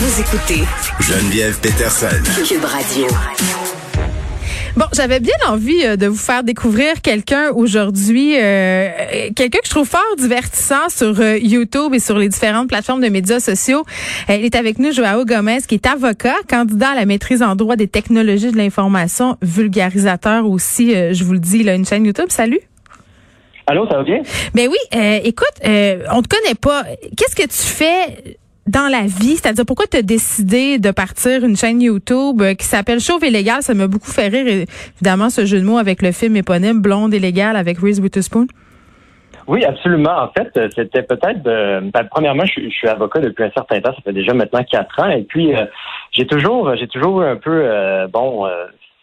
Vous écoutez Geneviève Peterson. Cube Radio. Bon, j'avais bien envie euh, de vous faire découvrir quelqu'un aujourd'hui, euh, quelqu'un que je trouve fort divertissant sur euh, YouTube et sur les différentes plateformes de médias sociaux. il est avec nous, Joao Gomez, qui est avocat, candidat à la maîtrise en droit des technologies de l'information, vulgarisateur aussi, je vous le dis, il a une chaîne YouTube. Salut. Allô, ça va bien? Ben oui, écoute, on te connaît pas. Qu'est-ce que tu fais dans la vie? C'est-à-dire, pourquoi tu as décidé de partir une chaîne YouTube euh, qui s'appelle Chauve et légal? Ça m'a beaucoup fait rire, évidemment, ce jeu de mots avec le film éponyme Blonde et légale avec Reese Witherspoon. Oui, absolument. En fait, euh, c'était peut-être. Euh, ben, premièrement, je, suis avocat depuis un certain temps. Ça fait déjà maintenant quatre ans. Et puis, j'ai toujours, j'ai toujours un peu, bon,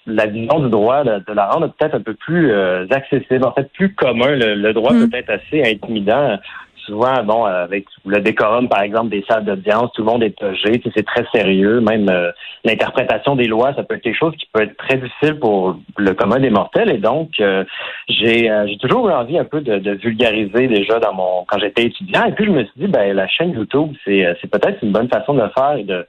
la vision du droit de, la rendre peut-être un peu plus accessible, en fait, plus commun. Le, droit mm. peut être assez intimidant souvent, bon, avec le décorum, par exemple, des salles d'audience, tout le monde est âgé, c'est très sérieux. Même euh, l'interprétation des lois, ça peut être quelque chose qui peut être très difficile pour le commun des mortels. Et donc, euh, j'ai euh, toujours eu envie un peu de, de, vulgariser déjà dans mon quand j'étais étudiant. Et puis je me suis dit, ben la chaîne YouTube, c'est c'est peut-être une bonne façon de le faire et de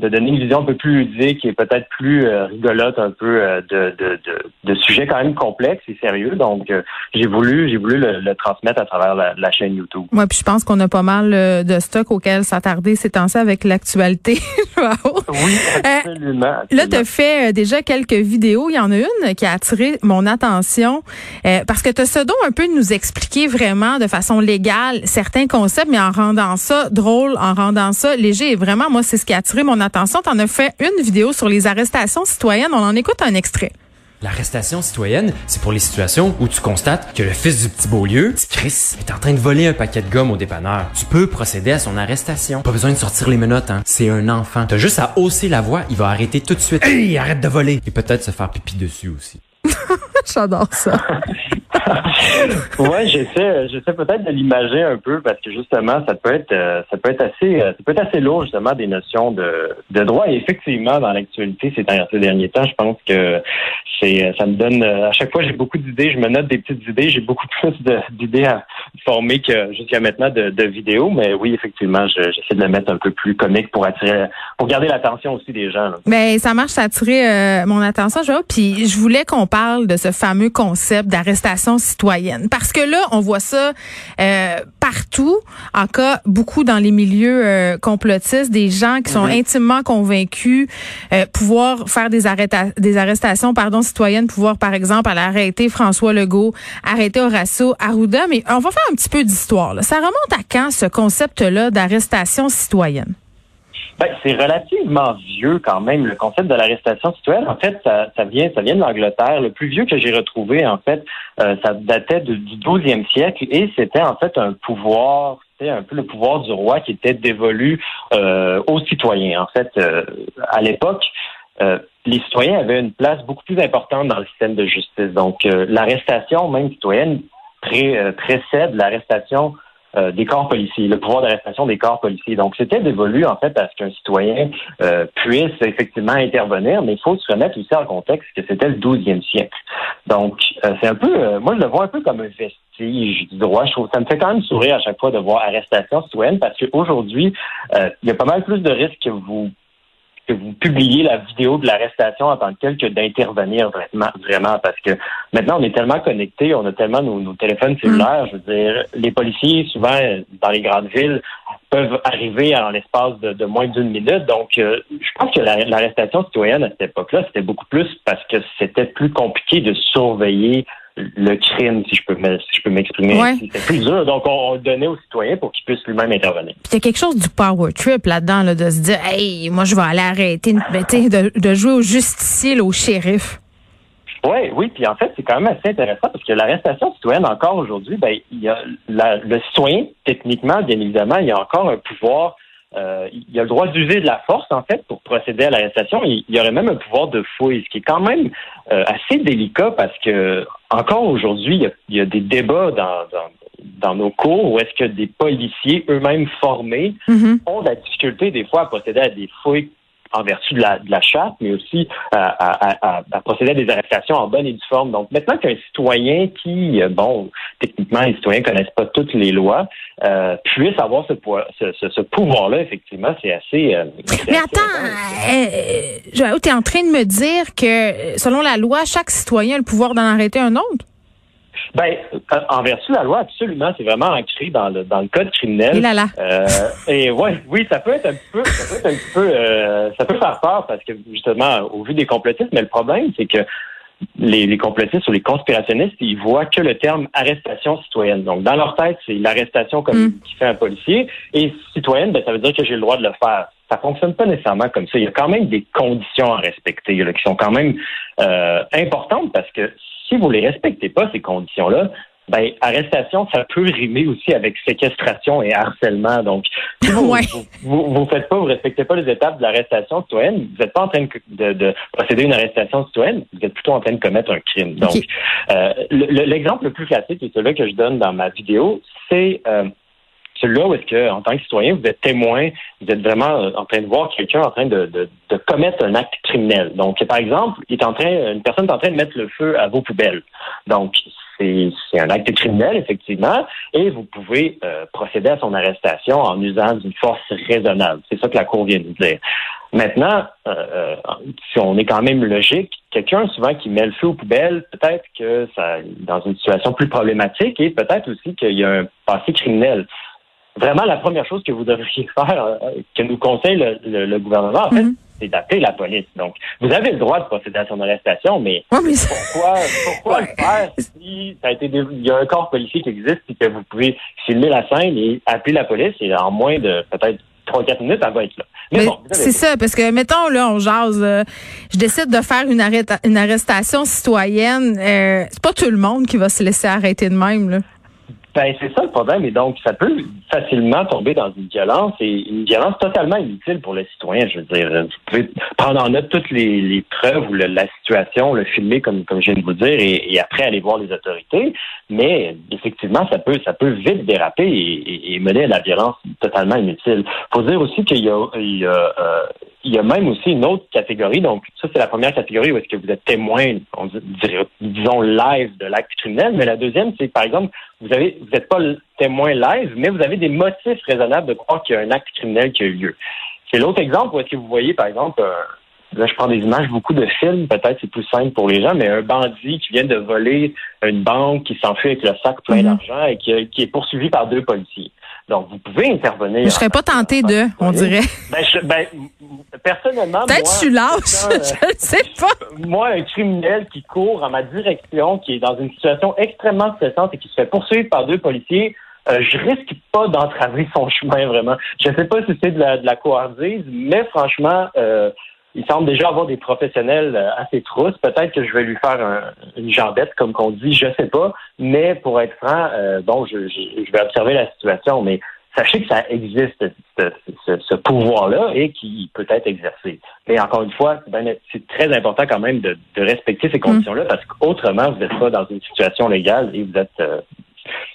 de donner une vision un peu plus ludique et peut-être plus euh, rigolote un peu euh, de, de, de, de, sujets quand même complexes et sérieux. Donc, euh, j'ai voulu j'ai voulu le, transmettre à travers la, chaîne YouTube. Moi, puis je pense qu'on a pas mal de stock auquel s'attarder ces temps-ci avec l'actualité. oui, absolument, Là, tu as fait déjà quelques vidéos. Il y en a une qui a attiré mon attention parce que tu as ce don un peu de nous expliquer vraiment de façon légale certains concepts, mais en rendant ça drôle, en rendant ça léger. Et vraiment, moi, c'est ce qui a attiré mon attention attention, tu en as fait une vidéo sur les arrestations citoyennes. On en écoute un extrait. L'arrestation citoyenne, c'est pour les situations où tu constates que le fils du petit Beaulieu, petit Chris, est en train de voler un paquet de gomme au dépanneur. Tu peux procéder à son arrestation. Pas besoin de sortir les menottes, hein. C'est un enfant. T'as juste à hausser la voix, il va arrêter tout de suite. Hey, arrête de voler! Et peut-être se faire pipi dessus aussi. J'adore ça. ouais, j'essaie, j'essaie peut-être de l'imager un peu parce que justement, ça peut être, euh, ça peut être assez, euh, ça peut être assez lourd justement des notions de, de droit. Et effectivement, dans l'actualité, ces, ces derniers temps, je pense que c'est, euh, ça me donne, à chaque fois, j'ai beaucoup d'idées, je me note des petites idées, j'ai beaucoup plus d'idées à former que jusqu'à maintenant de, de vidéos. Mais oui, effectivement, j'essaie de le mettre un peu plus comique pour attirer, pour garder l'attention aussi des gens. Mais ben, ça marche, ça a attiré mon attention, je vois. Puis je voulais qu'on parle de ce fameux concept d'arrestation citoyenne. Parce que là, on voit ça euh, partout, en cas beaucoup dans les milieux euh, complotistes, des gens qui sont mhm. intimement convaincus euh, pouvoir faire des, des arrestations pardon, citoyennes, pouvoir par exemple aller arrêter François Legault, arrêter Horacio Arruda. Mais on va faire un petit peu d'histoire. Ça remonte à quand ce concept-là d'arrestation citoyenne? Ben, c'est relativement vieux quand même, le concept de l'arrestation citoyenne. En fait, ça, vient, ça vient de l'Angleterre. Le plus vieux que j'ai retrouvé, en fait, euh, ça datait du 12e siècle et c'était en fait un pouvoir, c'était un peu le pouvoir du roi qui était dévolu euh, aux citoyens. En fait, euh, à l'époque, les citoyens avaient une place beaucoup plus importante dans le système de justice. Donc, l'arrestation, même citoyenne, pré précède l'arrestation euh, des corps policiers, le pouvoir d'arrestation des corps policiers. Donc, c'était dévolu, en fait, à ce qu'un citoyen euh, puisse effectivement intervenir, mais il faut se remettre aussi en contexte que c'était le 12e siècle. Donc, euh, c'est un peu, moi, je le vois un peu comme un vestige du droit. Je trouve, ça me fait quand même sourire à chaque fois de voir arrestation citoyenne parce qu'aujourd'hui, il y a pas mal plus de risques que vous que vous publiez la vidéo de l'arrestation en tant que telle que d'intervenir vraiment, vraiment, parce que maintenant on est tellement connectés, on a tellement nos, téléphones cellulaires, je veux dire, les policiers souvent dans les grandes villes peuvent arriver en l'espace de, moins d'une minute. Donc, euh, je pense que l'arrestation citoyenne à cette époque-là, c'était beaucoup plus parce que c'était plus compliqué de surveiller le crime, si je peux je peux m'exprimer. C'était plus dur. Donc, on, le donnait aux citoyens pour qu'ils puissent lui-même intervenir. Il y a quelque chose du power trip là-dedans, là, de se dire, hey, moi, je vais aller arrêter, ben, de, de jouer au justicier, au shérif. Oui, oui, puis en fait, c'est quand même assez intéressant parce que l'arrestation citoyenne, encore aujourd'hui, ben, il y a le citoyen, techniquement, bien évidemment, il y a encore un pouvoir euh, il a le droit d'user de la force, en fait, pour procéder à l'arrestation. Il, y aurait même un pouvoir de fouille, ce qui est quand même euh, assez délicat parce que, encore aujourd'hui, il, y a des débats dans, dans, nos cours où est-ce que des policiers eux-mêmes formés Mhm. ont de la difficulté des fois à procéder à des fouilles en vertu de la, de la charte, mais aussi à, à, à, à procéder à des arrestations en bonne et due forme. Donc maintenant qu'un citoyen qui, euh, bon, techniquement, les citoyens connaissent pas toutes les lois, euh, puisse avoir ce, ce, ce, ce pouvoir-là, effectivement, c'est assez. euh, Mais assez attends, euh, Joël, tu es en train de me dire que, euh, selon la loi, chaque citoyen a le pouvoir d'en arrêter un autre? Ben, euh, en vertu de la loi, absolument, c'est vraiment ancré dans le dans le code criminel. Et là là. Euh, et ouais, oui, ça peut être un petit peu, ça peut être un petit peu, euh, ça peut faire peur parce que justement, au vu des complotistes, mais le problème, c'est que les, les complotistes ou les conspirationnistes, ils voient que le terme arrestation citoyenne. Donc, dans leur tête, c'est l'arrestation comme Mm. qui fait un policier. Et citoyenne, ben, ça veut dire que j'ai le droit de le faire. Ça fonctionne pas nécessairement comme ça. Il y a quand même des conditions à respecter là, qui sont quand même euh, importantes parce que si vous les respectez pas, ces conditions-là, ben, arrestation, ça peut rimer aussi avec séquestration et harcèlement. Donc, si vous, Ouais. vous, vous, vous faites pas, vous respectez pas les étapes de l'arrestation citoyenne, vous n'êtes pas en train de, de, de procéder à une arrestation citoyenne, vous êtes plutôt en train de commettre un crime. Donc, euh, le- le- l'exemple le plus classique et celui que je donne dans ma vidéo, c'est euh, celui-là où est-ce que, en tant que citoyen, vous êtes témoin, vous êtes vraiment euh, en train de voir quelqu'un en train de, de, de commettre un acte criminel. Donc, par exemple, il est en train, une personne est en train de mettre le feu à vos poubelles. Donc, c'est un acte criminel, effectivement, et vous pouvez euh, procéder à son arrestation en usant d'une force raisonnable. C'est ça que la Cour vient de dire. Maintenant, euh, euh, si on est quand même logique, quelqu'un souvent qui met le feu aux poubelles, peut-être que ça dans une situation plus problématique et peut-être aussi qu'il y a un passé criminel. Vraiment, la première chose que vous devriez faire, euh, que nous conseille le, le- le gouvernement, en fait, Mhm. c'est d'appeler la police. Donc, vous avez le droit de procéder à son arrestation, mais Ouais, mais ça- pourquoi, pourquoi Ouais. le faire si ça a été dé- il y a un corps policier qui existe et que vous pouvez filmer la scène et appeler la police et en moins de peut-être 3-4 minutes, elle va être là. Mais, Mais bon, c'est ça, parce que, mettons, là, on jase, euh, je décide de faire une, arrêta- une arrestation citoyenne. Euh, c'est pas tout le monde qui va se laisser arrêter de même, là. Ben, c'est ça le problème. Et donc, ça peut facilement tomber dans une violence et une violence totalement inutile pour le citoyen. Je veux dire, vous pouvez prendre en note toutes les, preuves ou la situation, le filmer comme, comme je viens de vous dire et, après aller voir les autorités. Mais effectivement, ça peut, ça peut vite déraper et, et- et mener à la violence totalement inutile. Faut dire aussi qu'il y a, il y a, euh, il y a même aussi une autre catégorie. Donc, ça, c'est la première catégorie où est-ce que vous êtes témoin, on dirait- disons, live de l'acte criminel. Mais la deuxième, c'est, par exemple, vous avez, vous n'êtes pas témoin live, mais vous avez des motifs raisonnables de croire qu'il y a un acte criminel qui a eu lieu. C'est l'autre exemple où est-ce que vous voyez, par exemple, un- là, je prends des images, beaucoup de films, peut-être c'est plus simple pour les gens, mais un bandit qui vient de voler une banque, qui s'enfuit avec le sac plein Mhm. d'argent et qui, qui est poursuivi par deux policiers. Donc, vous pouvez intervenir. Je serais pas tentée de, on dirait. Ben, je- ben, personnellement, Peut-être moi, je suis lâche, euh, je sais pas. moi, un criminel qui court en ma direction, qui est dans une situation extrêmement stressante et qui se fait poursuivre par deux policiers, euh, je risque pas d'entraver son chemin vraiment. Je sais pas si c'est de la, de la couardise, mais franchement, euh, il semble déjà avoir des professionnels euh, assez trousses. Peut-être que je vais lui faire un- une jambette, comme qu'on dit, je sais pas. Mais pour être franc, euh, bon, je, je, je vais observer la situation, mais sachez que ça existe, ce, ce- ce pouvoir-là, et qui peut être exercé. Mais encore une fois, c'est c'est très important quand même de, de respecter ces conditions-là, parce qu'autrement, vous n'êtes pas dans une situation légale et vous êtes euh,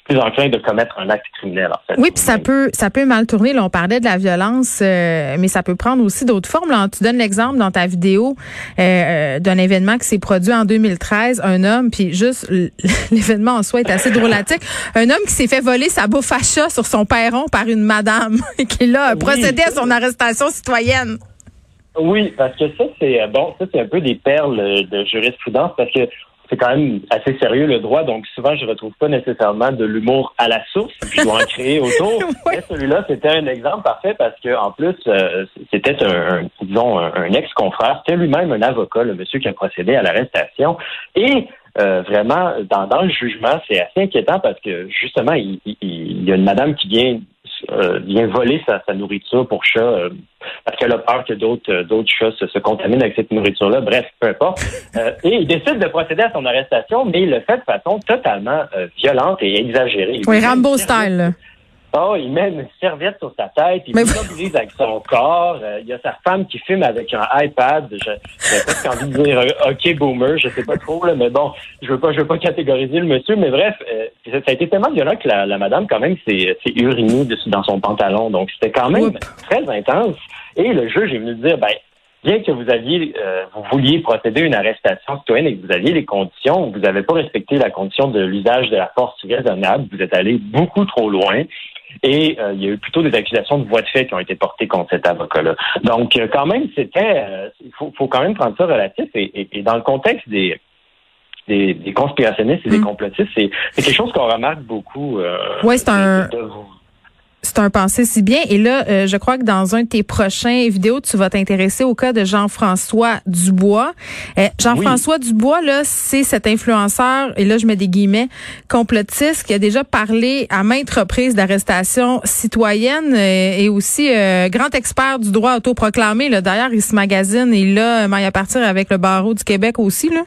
plus enclin de commettre un acte criminel, en fait. Oui, puis ça peut, ça peut mal tourner. Là, on parlait de la violence, euh, mais ça peut prendre aussi d'autres formes. Là, tu donnes l'exemple dans ta vidéo euh, d'un événement qui s'est produit en 2013. Un homme, puis juste l'événement en soi est assez drôlatique. Un homme qui s'est fait voler sa bouffe à chat sur son perron par une madame qui là a Oui. procédé à son arrestation citoyenne. Oui, parce que ça, c'est euh, bon, ça, c'est un peu des perles euh, de jurisprudence parce que c'est quand même assez sérieux le droit, donc souvent je retrouve pas nécessairement de l'humour à la source, puis je dois en créer autour. Mais celui-là, c'était un exemple parfait parce que en plus, euh, c'était un, un- disons un, un ex-confrère, c'était lui-même un avocat, le monsieur qui a procédé à l'arrestation. Et euh, vraiment, dans, dans le jugement, c'est assez inquiétant parce que justement, il, il- il y a une madame qui vient euh, vient voler sa, sa nourriture pour chat euh, parce qu'elle a peur que d'autres euh, d'autres chats se, se contaminent avec cette nourriture-là. Bref, peu importe. Euh, et il décide de procéder à son arrestation, mais il le fait de façon totalement euh, violente et exagérée. Oui, Rambo style. Oh, il met une serviette sur sa tête, il mobilise avec son corps. Euh, il y a sa femme qui filme avec un iPad. Je- J'ai presque envie de dire euh, OK boomer, je sais pas trop là, mais bon, je veux pas, je veux pas catégoriser le monsieur, mais bref, euh, ça a été tellement violent que la, la madame quand même s'est s'est urinée dessus dans son pantalon, donc c'était quand même Oups. très intense. Et le juge est venu dire, ben bien que vous aviez, euh, vous vouliez procéder à une arrestation citoyenne et que vous aviez les conditions, vous n'avez pas respecté la condition de l'usage de la force raisonnable, vous êtes allé beaucoup trop loin. Et euh, il y a eu plutôt des accusations de voies de fait qui ont été portées contre cet avocat-là. Donc, euh, quand même, c'était, euh, il faut, faut quand même prendre ça relatif. Et, et- et dans le contexte des des, des conspirationnistes et des Mm. complotistes, c'est c'est quelque chose qu'on remarque beaucoup. Euh, Ouais, c'est un- de- de- C'est un pensée si bien. Et là, euh, je crois que dans un de tes prochains vidéos, tu vas t'intéresser au cas de Jean-François Dubois. Euh, Jean-François Dubois, là, c'est cet influenceur, et là, je mets des guillemets, complotiste, qui a déjà parlé à maintes reprises d'arrestation citoyenne euh, et aussi euh, grand expert du droit autoproclamé. Là. D'ailleurs, il se magazine et là, il à partir avec le barreau du Québec aussi. Là.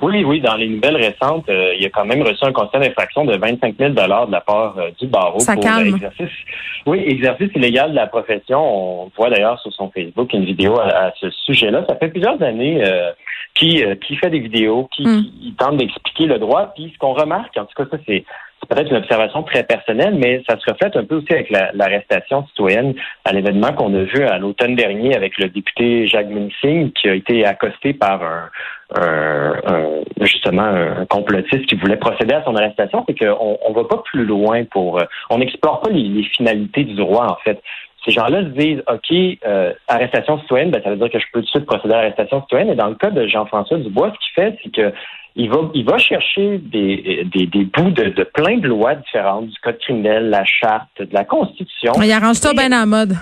Oui, oui, dans les nouvelles récentes, euh, il a quand même reçu un constat d'infraction de 25 000 de la part euh, du barreau Ça pour calme. exercice. Oui, exercice illégal de la profession. On voit d'ailleurs sur son Facebook une vidéo à, à ce sujet-là. Ça fait plusieurs années euh, qu'il euh, qu'il fait des vidéos, qui Mm. qui tente d'expliquer le droit. Puis ce qu'on remarque, en tout cas, ça c'est c'est peut-être une observation très personnelle, mais ça se reflète un peu aussi avec la- l'arrestation citoyenne à l'événement qu'on a vu à l'automne dernier avec le député Jacques Munsing qui a été accosté par un, un- un- justement un complotiste qui voulait procéder à son arrestation, c'est qu'on on va pas plus loin pour, euh, on n'explore pas les, les finalités du droit en fait. Ces gens-là se disent, OK, euh, arrestation citoyenne, ben, ça veut dire que je peux tout de suite procéder à l'arrestation citoyenne. Et dans le cas de Jean-François Dubois, ce qu'il fait, c'est que il va, il va chercher des, des, des bouts de, de plein de lois différentes, du code criminel, la charte, de la Constitution. Il arrange ça bien la mode.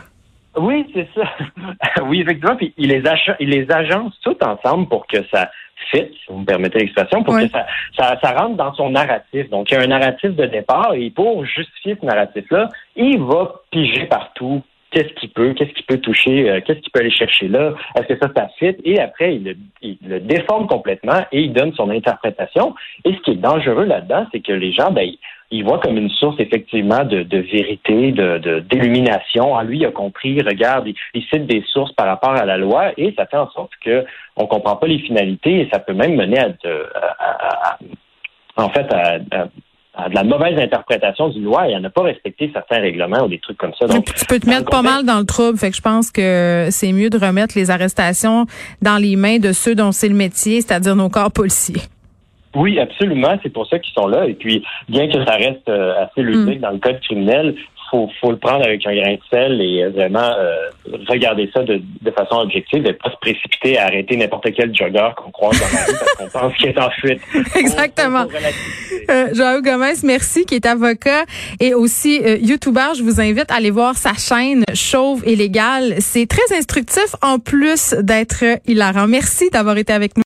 Oui, c'est ça. oui, effectivement. Puis il les, il les agence tout ensemble pour que ça fit, si vous me permettez l'expression, pour Oui. que ça, ça, ça rentre dans son narratif. Donc, il y a un narratif de départ et pour justifier ce narratif-là, il va piger partout. Qu'est-ce qu'il peut, qu'est-ce qu'il peut toucher, euh, qu'est-ce qu'il peut aller chercher là, est-ce que ça, ça fit? Et après, il le, il déforme complètement et il donne son interprétation. Et ce qui est dangereux là-dedans, c'est que les gens, ben, ils- il voit comme une source effectivement de, vérité, de d'illumination. Ah, lui, il a compris, regarde, il, il cite des sources par rapport à la loi et ça fait en sorte que on comprend pas les finalités et ça peut même mener à, en fait à de la mauvaise interprétation d'une loi et à ne pas respecter certains règlements ou des trucs comme ça. Donc, tu peux te mettre pas mal dans le trouble. Fait que je pense que c'est mieux de remettre les arrestations dans les mains de ceux dont c'est le métier, c'est-à-dire nos corps policiers. Oui, absolument. C'est pour ça qu'ils sont là. Et puis, bien que ça reste euh, assez ludique dans le code criminel, faut, faut le prendre avec un grain de sel et euh, vraiment euh, regarder ça de, de façon objective et pas se précipiter à arrêter n'importe quel jogger qu'on croise dans la rue parce qu'on pense qu'il est en fuite. Exactement. Euh, Joao Gomez, merci, qui est avocat et aussi euh, YouTuber. Je vous invite à aller voir sa chaîne Chauve et Légal. C'est très instructif en plus d'être hilarant. Merci d'avoir été avec nous.